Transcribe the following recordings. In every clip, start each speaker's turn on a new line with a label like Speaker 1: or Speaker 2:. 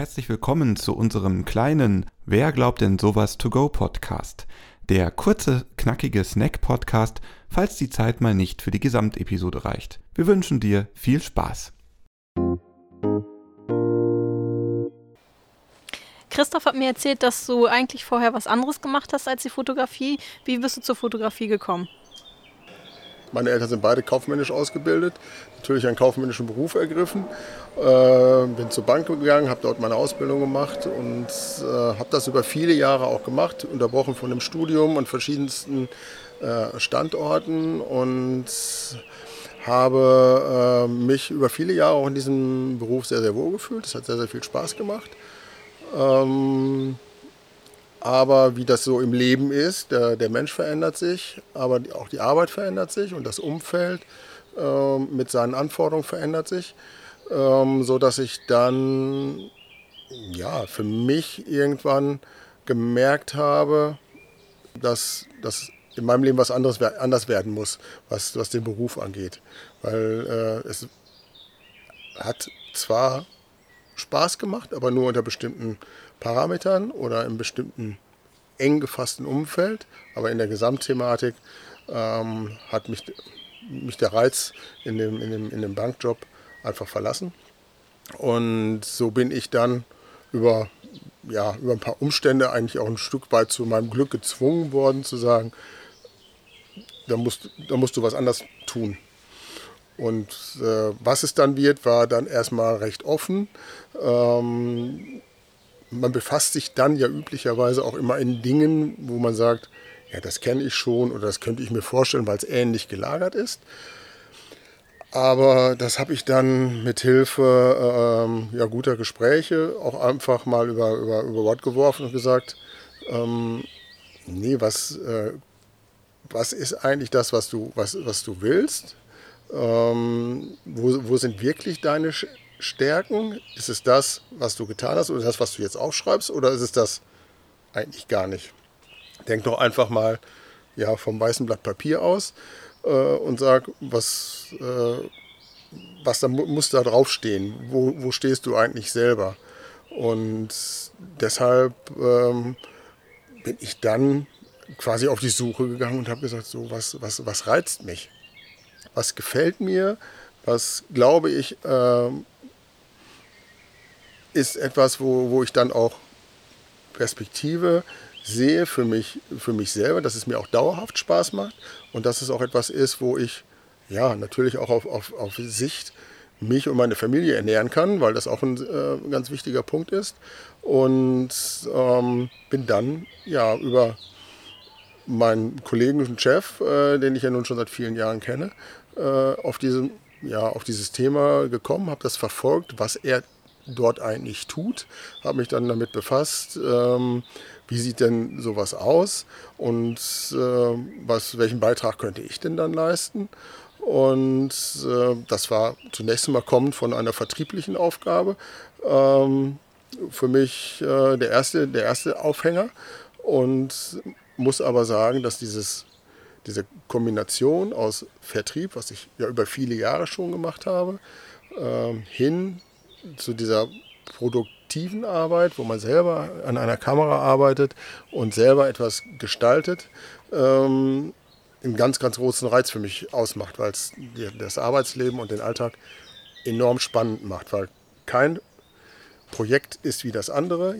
Speaker 1: Herzlich willkommen zu unserem kleinen Wer glaubt denn sowas to go Podcast. Der kurze, knackige Snack-Podcast, falls die Zeit mal nicht für die Gesamtepisode reicht. Wir wünschen dir viel Spaß.
Speaker 2: Christoph hat mir erzählt, dass du eigentlich vorher was anderes gemacht hast als die Fotografie. Wie bist du zur Fotografie gekommen?
Speaker 3: Meine Eltern sind beide kaufmännisch ausgebildet, natürlich einen kaufmännischen Beruf ergriffen. Äh, bin zur Bank gegangen, habe dort meine Ausbildung gemacht und äh, habe das über viele Jahre auch gemacht, unterbrochen von dem Studium an verschiedensten äh, Standorten und habe äh, mich über viele Jahre auch in diesem Beruf sehr, sehr wohl gefühlt. Es hat sehr, sehr viel Spaß gemacht. Ähm, aber wie das so im Leben ist, der, der Mensch verändert sich, aber auch die Arbeit verändert sich und das Umfeld äh, mit seinen Anforderungen verändert sich, ähm, so dass ich dann ja für mich irgendwann gemerkt habe, dass, dass in meinem Leben was anderes anders werden muss, was, was den Beruf angeht. Weil äh, es hat zwar Spaß gemacht, aber nur unter bestimmten Parametern oder im bestimmten eng gefassten Umfeld. Aber in der Gesamtthematik ähm, hat mich, mich der Reiz in dem, in, dem, in dem Bankjob einfach verlassen. Und so bin ich dann über, ja, über ein paar Umstände eigentlich auch ein Stück weit zu meinem Glück gezwungen worden zu sagen, da musst, da musst du was anders tun. Und äh, was es dann wird, war dann erstmal recht offen. Ähm, man befasst sich dann ja üblicherweise auch immer in Dingen, wo man sagt, ja, das kenne ich schon oder das könnte ich mir vorstellen, weil es ähnlich gelagert ist. Aber das habe ich dann mit Hilfe ähm, ja, guter Gespräche auch einfach mal über, über, über Bord geworfen und gesagt, ähm, nee, was, äh, was ist eigentlich das, was du, was, was du willst? Ähm, wo, wo sind wirklich deine Stärken? Ist es das, was du getan hast oder das, was du jetzt aufschreibst oder ist es das eigentlich gar nicht? Denk doch einfach mal ja, vom weißen Blatt Papier aus äh, und sag, was, äh, was da muss da draufstehen? Wo, wo stehst du eigentlich selber? Und deshalb ähm, bin ich dann quasi auf die Suche gegangen und habe gesagt, so was, was, was reizt mich? Was gefällt mir? Was glaube ich äh, ist etwas, wo, wo ich dann auch Perspektive sehe für mich, für mich selber, dass es mir auch dauerhaft Spaß macht und dass es auch etwas ist, wo ich ja natürlich auch auf, auf, auf Sicht mich und meine Familie ernähren kann, weil das auch ein äh, ganz wichtiger Punkt ist. Und ähm, bin dann ja über meinen Kollegen und Chef, äh, den ich ja nun schon seit vielen Jahren kenne, äh, auf, diesem, ja, auf dieses Thema gekommen, habe das verfolgt, was er dort eigentlich tut, habe mich dann damit befasst, ähm, wie sieht denn sowas aus und äh, was, welchen Beitrag könnte ich denn dann leisten. Und äh, das war zunächst einmal kommend von einer vertrieblichen Aufgabe. Ähm, für mich äh, der, erste, der erste Aufhänger und muss aber sagen, dass dieses, diese Kombination aus Vertrieb, was ich ja über viele Jahre schon gemacht habe, ähm, hin zu dieser produktiven Arbeit, wo man selber an einer Kamera arbeitet und selber etwas gestaltet, ähm, einen ganz, ganz großen Reiz für mich ausmacht, weil es das Arbeitsleben und den Alltag enorm spannend macht, weil kein Projekt ist wie das andere.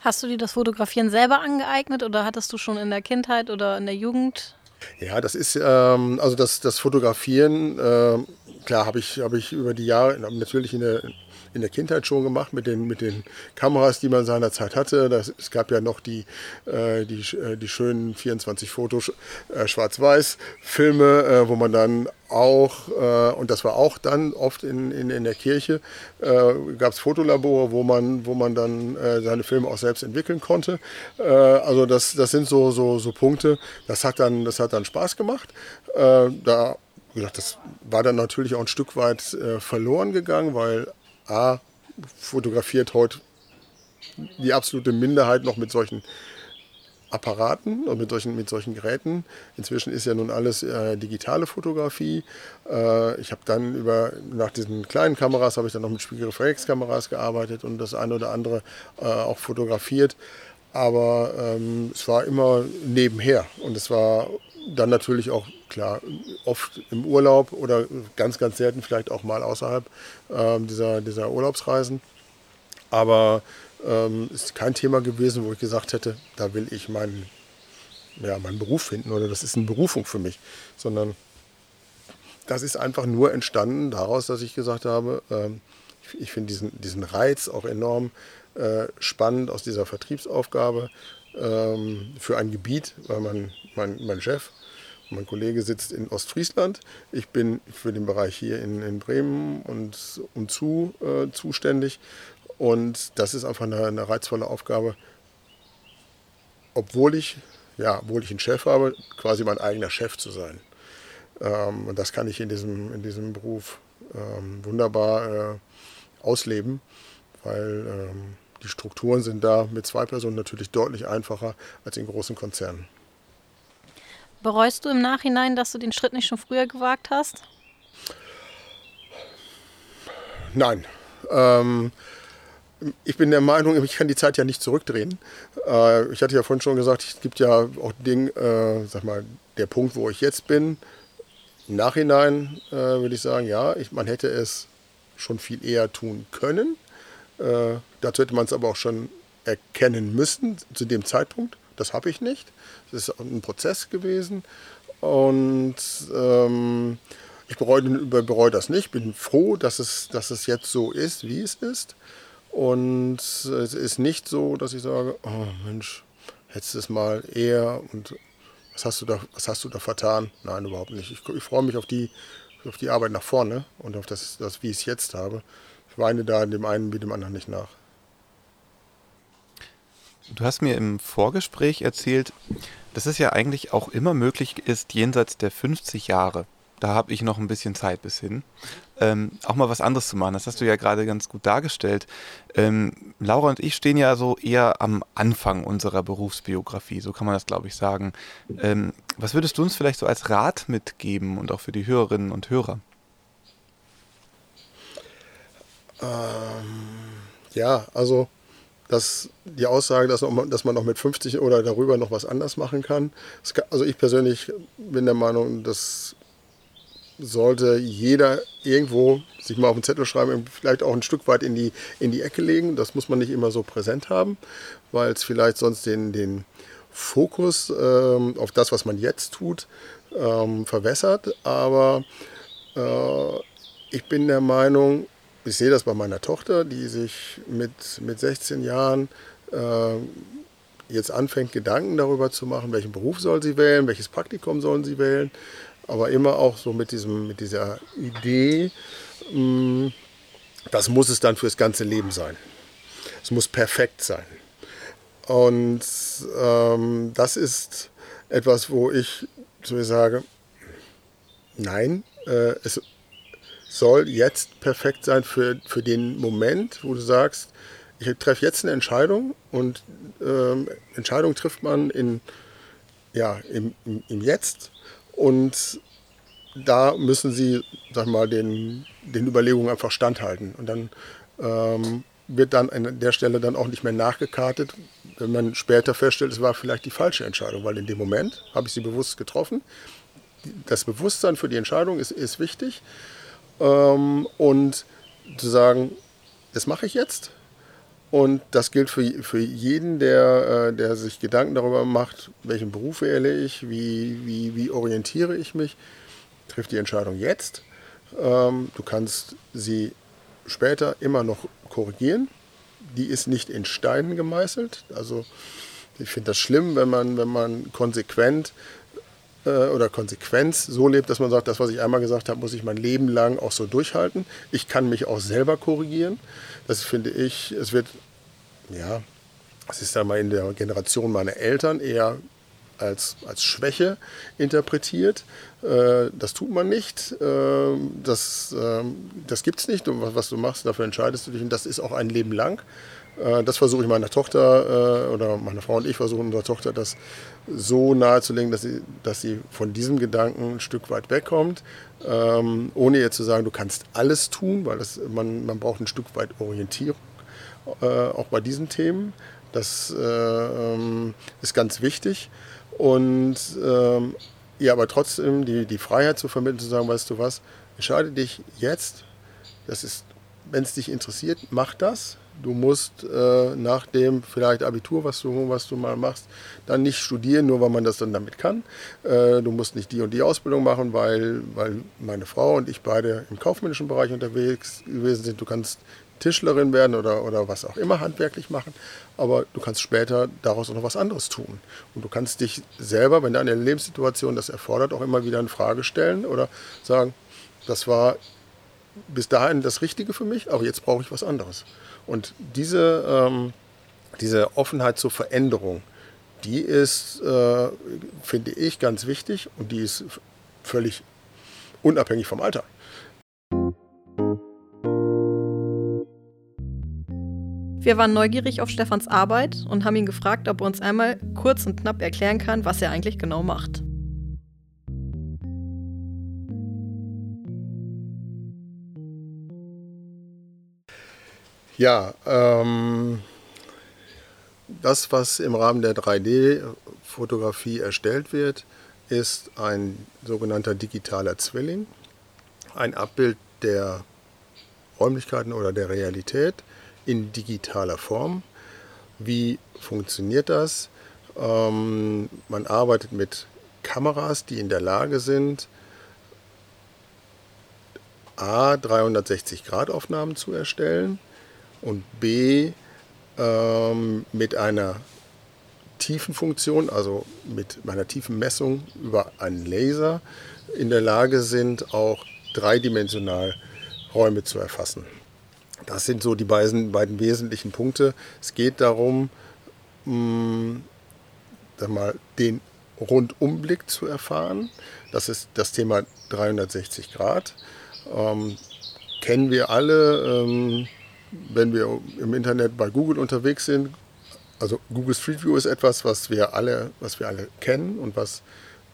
Speaker 2: Hast du dir das Fotografieren selber angeeignet oder hattest du schon in der Kindheit oder in der Jugend?
Speaker 3: Ja, das ist ähm, also das, das Fotografieren, äh, klar habe ich, hab ich über die Jahre natürlich in der in der Kindheit schon gemacht mit den, mit den Kameras, die man seinerzeit hatte. Das, es gab ja noch die, äh, die, äh, die schönen 24 Fotos äh, Schwarz-Weiß-Filme, äh, wo man dann auch, äh, und das war auch dann oft in, in, in der Kirche, äh, gab es Fotolabore, wo man, wo man dann seine Filme auch selbst entwickeln konnte. also das, das sind so, so, so Punkte, das hat dann, das hat dann Spaß gemacht. da wie gesagt, das war dann natürlich auch ein Stück weit äh, verloren gegangen, weil A, fotografiert heute die absolute Minderheit noch mit solchen Apparaten und mit solchen, mit solchen Geräten. Inzwischen ist ja nun alles äh, digitale Fotografie. Äh, ich habe dann über, nach diesen kleinen Kameras, habe ich dann noch mit Spiegelreflexkameras gearbeitet und das eine oder andere äh, auch fotografiert. Aber ähm, es war immer nebenher und es war dann natürlich auch klar oft im Urlaub oder ganz, ganz selten vielleicht auch mal außerhalb ähm, dieser, dieser Urlaubsreisen. Aber ähm, ist kein Thema gewesen, wo ich gesagt hätte, da will ich meinen, ja, meinen Beruf finden oder das ist eine Berufung für mich, sondern das ist einfach nur entstanden daraus, dass ich gesagt habe, ähm, ich, ich finde diesen, diesen Reiz auch enorm äh, spannend aus dieser Vertriebsaufgabe ähm, für ein Gebiet, weil man, mein, mein Chef, mein Kollege sitzt in Ostfriesland. Ich bin für den Bereich hier in, in Bremen und umzu äh, zuständig. Und das ist einfach eine, eine reizvolle Aufgabe, obwohl ich, ja, obwohl ich einen Chef habe, quasi mein eigener Chef zu sein. Ähm, und das kann ich in diesem, in diesem Beruf ähm, wunderbar äh, ausleben, weil ähm, die Strukturen sind da mit zwei Personen natürlich deutlich einfacher als in großen Konzernen.
Speaker 2: Bereust du im Nachhinein, dass du den Schritt nicht schon früher gewagt hast?
Speaker 3: Nein. Ähm, ich bin der Meinung, ich kann die Zeit ja nicht zurückdrehen. Äh, ich hatte ja vorhin schon gesagt, es gibt ja auch Ding, äh, sag mal, der Punkt, wo ich jetzt bin. Im Nachhinein äh, würde ich sagen, ja, ich, man hätte es schon viel eher tun können. Äh, dazu hätte man es aber auch schon erkennen müssen zu dem Zeitpunkt. Das habe ich nicht. Das ist ein Prozess gewesen. Und ähm, ich bereue, bereue das nicht. Bin froh, dass es, dass es jetzt so ist, wie es ist. Und es ist nicht so, dass ich sage, oh Mensch, hättest du es mal eher und was hast du da, was hast du da vertan? Nein, überhaupt nicht. Ich, ich freue mich auf die, auf die Arbeit nach vorne und auf das, das wie ich es jetzt habe. Ich weine da dem einen wie dem anderen nicht nach.
Speaker 1: Du hast mir im Vorgespräch erzählt, dass es ja eigentlich auch immer möglich ist, jenseits der 50 Jahre da habe ich noch ein bisschen Zeit bis hin, ähm, auch mal was anderes zu machen. Das hast du ja gerade ganz gut dargestellt. Ähm, Laura und ich stehen ja so eher am Anfang unserer Berufsbiografie, so kann man das, glaube ich, sagen. Ähm, was würdest du uns vielleicht so als Rat mitgeben und auch für die Hörerinnen und Hörer?
Speaker 3: Ähm, ja, also dass die Aussage, dass, dass, man noch mit 50 oder darüber noch was anders machen kann. kann also ich persönlich bin der Meinung, dass sollte jeder irgendwo sich mal auf den Zettel schreiben, vielleicht auch ein Stück weit in die, in die Ecke legen. Das muss man nicht immer so präsent haben, weil es vielleicht sonst den, den Fokus ähm, auf das, was man jetzt tut, ähm, verwässert. Aber äh, ich bin der Meinung, ich sehe das bei meiner Tochter, die sich mit, mit 16 Jahren äh, jetzt anfängt, Gedanken darüber zu machen, welchen Beruf soll sie wählen, welches Praktikum sollen sie wählen aber immer auch so mit, diesem, mit dieser Idee, mm, das muss es dann fürs ganze Leben sein. Es muss perfekt sein. Und ähm, das ist etwas, wo ich zu mir sage, nein, äh, es soll jetzt perfekt sein für, für den Moment, wo du sagst, ich treffe jetzt eine Entscheidung und ähm, Entscheidung trifft man in, ja, im, im, im Jetzt und da müssen sie, sag mal, den, den Überlegungen einfach standhalten. Und dann ähm, wird dann an der Stelle dann auch nicht mehr nachgekartet, wenn man später feststellt, es war vielleicht die falsche Entscheidung, weil in dem Moment habe ich sie bewusst getroffen. Das Bewusstsein für die Entscheidung ist, ist wichtig. Ähm, und zu sagen, das mache ich jetzt. Und das gilt für, für jeden, der, äh, der sich Gedanken darüber macht, welchen Beruf wähle ich, wie, wie, wie orientiere ich mich. Triff die Entscheidung jetzt. Ähm, du kannst sie später immer noch korrigieren. Die ist nicht in Steinen gemeißelt. Also ich finde das schlimm, wenn man, wenn man konsequent äh, oder Konsequenz so lebt, dass man sagt, das, was ich einmal gesagt habe, muss ich mein Leben lang auch so durchhalten. Ich kann mich auch selber korrigieren. Das finde ich, es wird, ja, es ist mal in der Generation meiner Eltern eher als, als Schwäche interpretiert. Äh, das tut man nicht. Äh, das äh, das gibt es nicht. Und was du machst, dafür entscheidest du dich. Und das ist auch ein Leben lang. Äh, das versuche ich meiner Tochter äh, oder meine Frau und ich versuchen unserer Tochter das so nahezulegen, dass sie, dass sie von diesem Gedanken ein Stück weit wegkommt, ähm, ohne ihr zu sagen, du kannst alles tun, weil das, man, man braucht ein Stück weit Orientierung, äh, auch bei diesen Themen. Das ähm, ist ganz wichtig. Und ähm, ihr aber trotzdem die, die Freiheit zu vermitteln, zu sagen, weißt du was, entscheide dich jetzt, das ist, wenn es dich interessiert, mach das. Du musst äh, nach dem vielleicht Abitur, was du, was du mal machst, dann nicht studieren, nur weil man das dann damit kann. Äh, du musst nicht die und die Ausbildung machen, weil, weil meine Frau und ich beide im kaufmännischen Bereich unterwegs gewesen sind. Du kannst Tischlerin werden oder, oder was auch immer handwerklich machen, aber du kannst später daraus auch noch was anderes tun. Und du kannst dich selber, wenn deine Lebenssituation das erfordert, auch immer wieder in Frage stellen oder sagen, das war bis dahin das Richtige für mich, aber jetzt brauche ich was anderes. Und diese, ähm, diese Offenheit zur Veränderung, die ist, äh, finde ich, ganz wichtig und die ist völlig unabhängig vom Alter.
Speaker 2: Wir waren neugierig auf Stefans Arbeit und haben ihn gefragt, ob er uns einmal kurz und knapp erklären kann, was er eigentlich genau macht.
Speaker 3: Ja, ähm, das, was im Rahmen der 3D-Fotografie erstellt wird, ist ein sogenannter digitaler Zwilling, ein Abbild der Räumlichkeiten oder der Realität in digitaler Form. Wie funktioniert das? Ähm, man arbeitet mit Kameras, die in der Lage sind, A, 360-Grad-Aufnahmen zu erstellen und B, ähm, mit einer Tiefenfunktion, also mit einer Tiefenmessung über einen Laser in der Lage sind, auch dreidimensional Räume zu erfassen. Das sind so die beiden, beiden wesentlichen Punkte. Es geht darum, mh, mm, mal, den Rundumblick zu erfahren. Das ist das Thema 360 Grad. Ähm, kennen wir alle, ähm, wenn wir im Internet bei Google unterwegs sind. Also Google Street View ist etwas, was wir alle, was wir alle kennen und was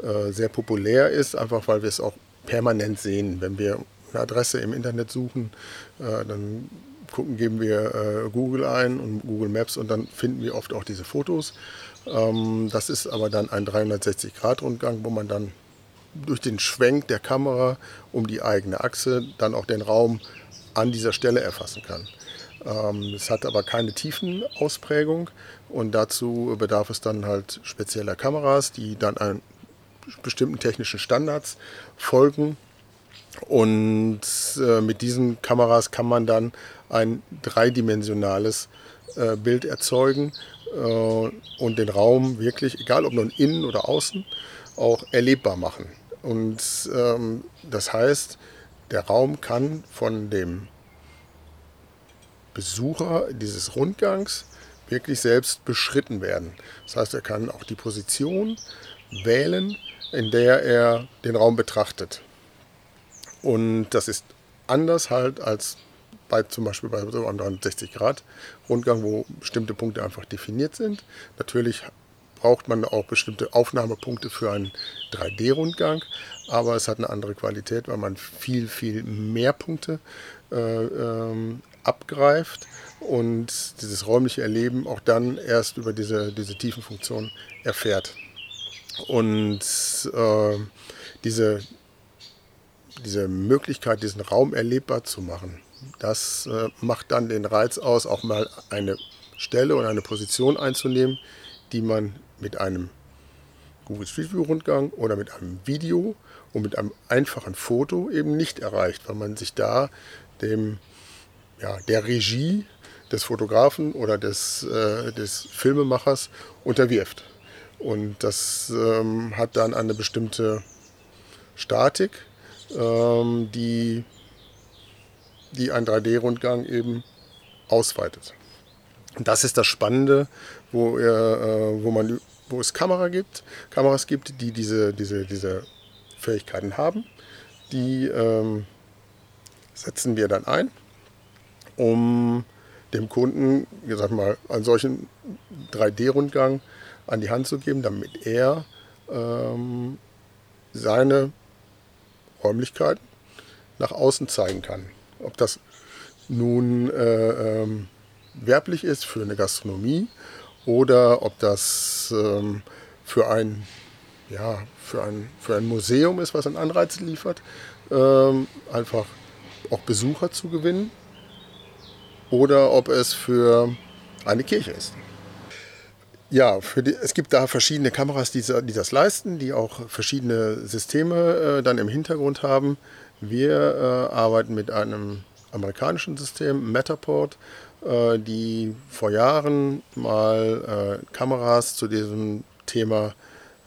Speaker 3: äh, sehr populär ist, einfach weil wir es auch permanent sehen. Wenn wir eine Adresse im Internet suchen, äh, dann gucken, geben wir äh, Google ein und Google Maps und dann finden wir oft auch diese Fotos. Ähm, das ist aber dann ein 360-Grad-Rundgang, wo man dann durch den Schwenk der Kamera um die eigene Achse dann auch den Raum an dieser Stelle erfassen kann. Ähm, es hat aber keine Tiefenausprägung und dazu bedarf es dann halt spezieller Kameras, die dann einen bestimmten technischen Standards folgen und äh, mit diesen Kameras kann man dann ein dreidimensionales äh, Bild erzeugen äh, und den Raum wirklich, egal ob nun innen oder außen, auch erlebbar machen. Und ähm, das heißt, der Raum kann von dem Besucher dieses Rundgangs wirklich selbst beschritten werden. Das heißt, er kann auch die Position wählen, in der er den Raum betrachtet. Und das ist anders halt als bei zum Beispiel bei so einem 360 Grad Rundgang, wo bestimmte Punkte einfach definiert sind. Natürlich braucht man auch bestimmte Aufnahmepunkte für einen 3D-Rundgang, aber es hat eine andere Qualität, weil man viel, viel mehr Punkte äh, ähm, abgreift und dieses räumliche Erleben auch dann erst über diese, diese Tiefenfunktion erfährt. Und äh, diese, diese Möglichkeit, diesen Raum erlebbar zu machen, das äh, macht dann den Reiz aus, auch mal eine Stelle und eine Position einzunehmen, die man mit einem Google Street View Rundgang oder mit einem Video und mit einem einfachen Foto eben nicht erreicht, weil man sich da dem, ja, der Regie des Fotografen oder des, äh, des Filmemachers unterwirft. Und das ähm, hat dann eine bestimmte Statik, ähm, die, die ein 3D-Rundgang eben ausweitet. Das ist das Spannende, wo, äh, wo man wo es Kamera gibt, Kameras gibt, die diese, diese, diese Fähigkeiten haben. Die ähm, setzen wir dann ein, um dem Kunden, wie mal, einen solchen 3D-Rundgang an die Hand zu geben, damit er ähm, seine Räumlichkeiten nach außen zeigen kann. Ob das nun äh, ähm, werblich ist für eine Gastronomie oder ob das ähm, für, ein, ja, für, ein, für ein Museum ist, was einen Anreiz liefert, ähm, einfach auch Besucher zu gewinnen oder ob es für eine Kirche ist. Ja, die, es gibt da verschiedene Kameras, die, die, das leisten, die auch verschiedene Systeme äh, dann im Hintergrund haben. Wir äh, arbeiten mit einem amerikanischen System, Matterport, äh, die vor Jahren mal äh, Kameras zu diesem Thema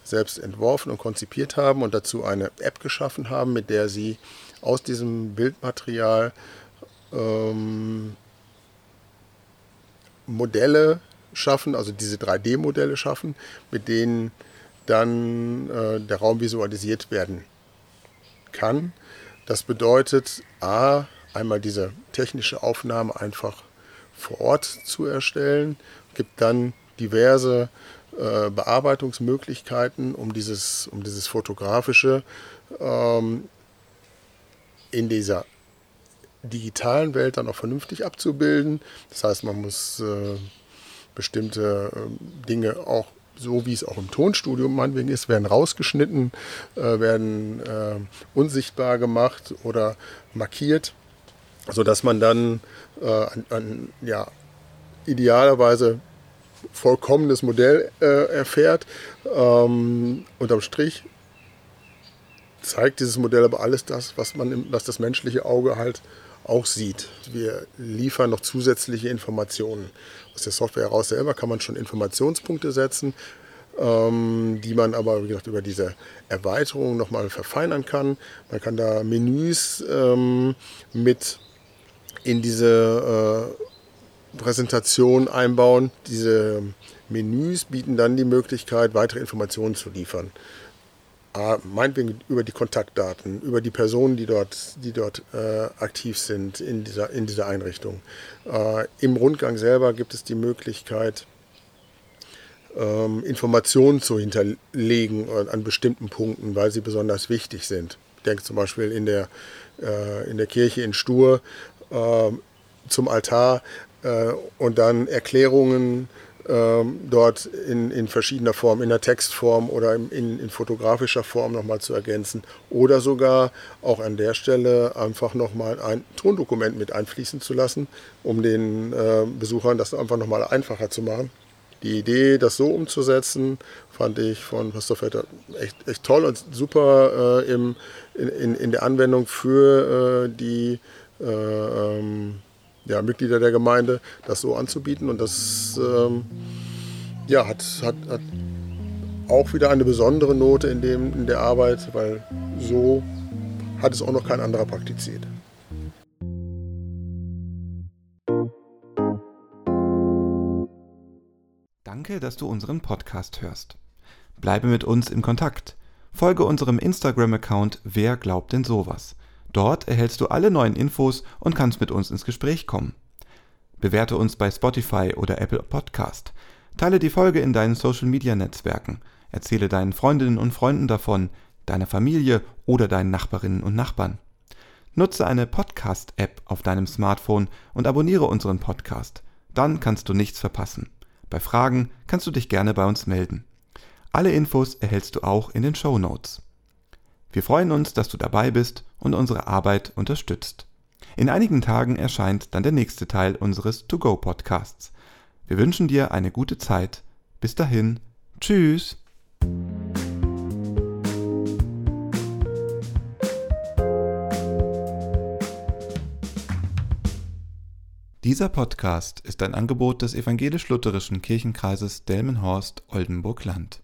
Speaker 3: selbst entworfen und konzipiert haben und dazu eine App geschaffen haben, mit der sie aus diesem Bildmaterial ähm, Modelle schaffen, also diese 3D-Modelle schaffen, mit denen dann äh, der Raum visualisiert werden kann. Das bedeutet, a, einmal diese technische Aufnahme einfach vor Ort zu erstellen, gibt dann diverse äh, Bearbeitungsmöglichkeiten, um dieses, um dieses fotografische ähm, in dieser digitalen Welt dann auch vernünftig abzubilden. Das heißt, man muss äh, bestimmte äh, Dinge auch so wie es auch im Tonstudio meinetwegen ist, werden rausgeschnitten, äh, werden äh, unsichtbar gemacht oder markiert, sodass man dann äh, an, an, ja, idealerweise vollkommenes Modell äh, erfährt. Ähm, unterm Strich zeigt dieses Modell aber alles das, was, man, was das menschliche Auge halt auch sieht. Wir liefern noch zusätzliche Informationen. Aus der Software heraus selber kann man schon Informationspunkte setzen, ähm, die man aber, wie gesagt, über diese Erweiterung nochmal verfeinern kann. Man kann da Menüs ähm, mit in diese äh, Präsentation einbauen. Diese Menüs bieten dann die Möglichkeit, weitere Informationen zu liefern. Ah, meinetwegen über die Kontaktdaten, über die Personen, die dort, die dort äh, aktiv sind in dieser, in dieser Einrichtung. Äh, Im Rundgang selber gibt es die Möglichkeit, ähm, Informationen zu hinterlegen an bestimmten Punkten, weil sie besonders wichtig sind. Ich denke zum Beispiel in der, äh, in der Kirche in Stur ähm, zum Altar äh, und dann Erklärungen ähm, dort in, in verschiedener Form, in der Textform oder in, in, in fotografischer Form nochmal zu ergänzen. Oder sogar auch an der Stelle einfach nochmal ein Tondokument mit einfließen zu lassen, um den äh, Besuchern das einfach nochmal einfacher zu machen. Die Idee, das so umzusetzen, fand ich von Pastor Vetter echt, echt toll und super äh, im, in, in, der Anwendung für äh, die äh, ähm, ja, Mitglieder der Gemeinde, das so anzubieten. Und das ähm, ja, hat, hat, hat auch wieder eine besondere Note in, dem, in der Arbeit, weil so hat es auch noch kein anderer praktiziert.
Speaker 1: Danke, dass du unseren Podcast hörst. Bleibe mit uns im Kontakt. Folge unserem Instagram-Account Wer glaubt denn sowas? Dort erhältst du alle neuen Infos und kannst mit uns ins Gespräch kommen. Bewerte uns bei Spotify oder Apple Podcast. Teile die Folge in deinen Social Media Netzwerken. Erzähle deinen Freundinnen und Freunden davon, deiner Familie oder deinen Nachbarinnen und Nachbarn. Nutze eine Podcast-App auf deinem Smartphone und abonniere unseren Podcast. Dann kannst du nichts verpassen. Bei Fragen kannst du dich gerne bei uns melden. Alle Infos erhältst du auch in den Show Notes. Wir freuen uns, dass du dabei bist und unsere Arbeit unterstützt. In einigen Tagen erscheint dann der nächste Teil unseres To-Go-Podcasts. Wir wünschen dir eine gute Zeit. Bis dahin, tschüss. Dieser Podcast ist ein Angebot des evangelisch-lutherischen Kirchenkreises Delmenhorst-Oldenburg-Land.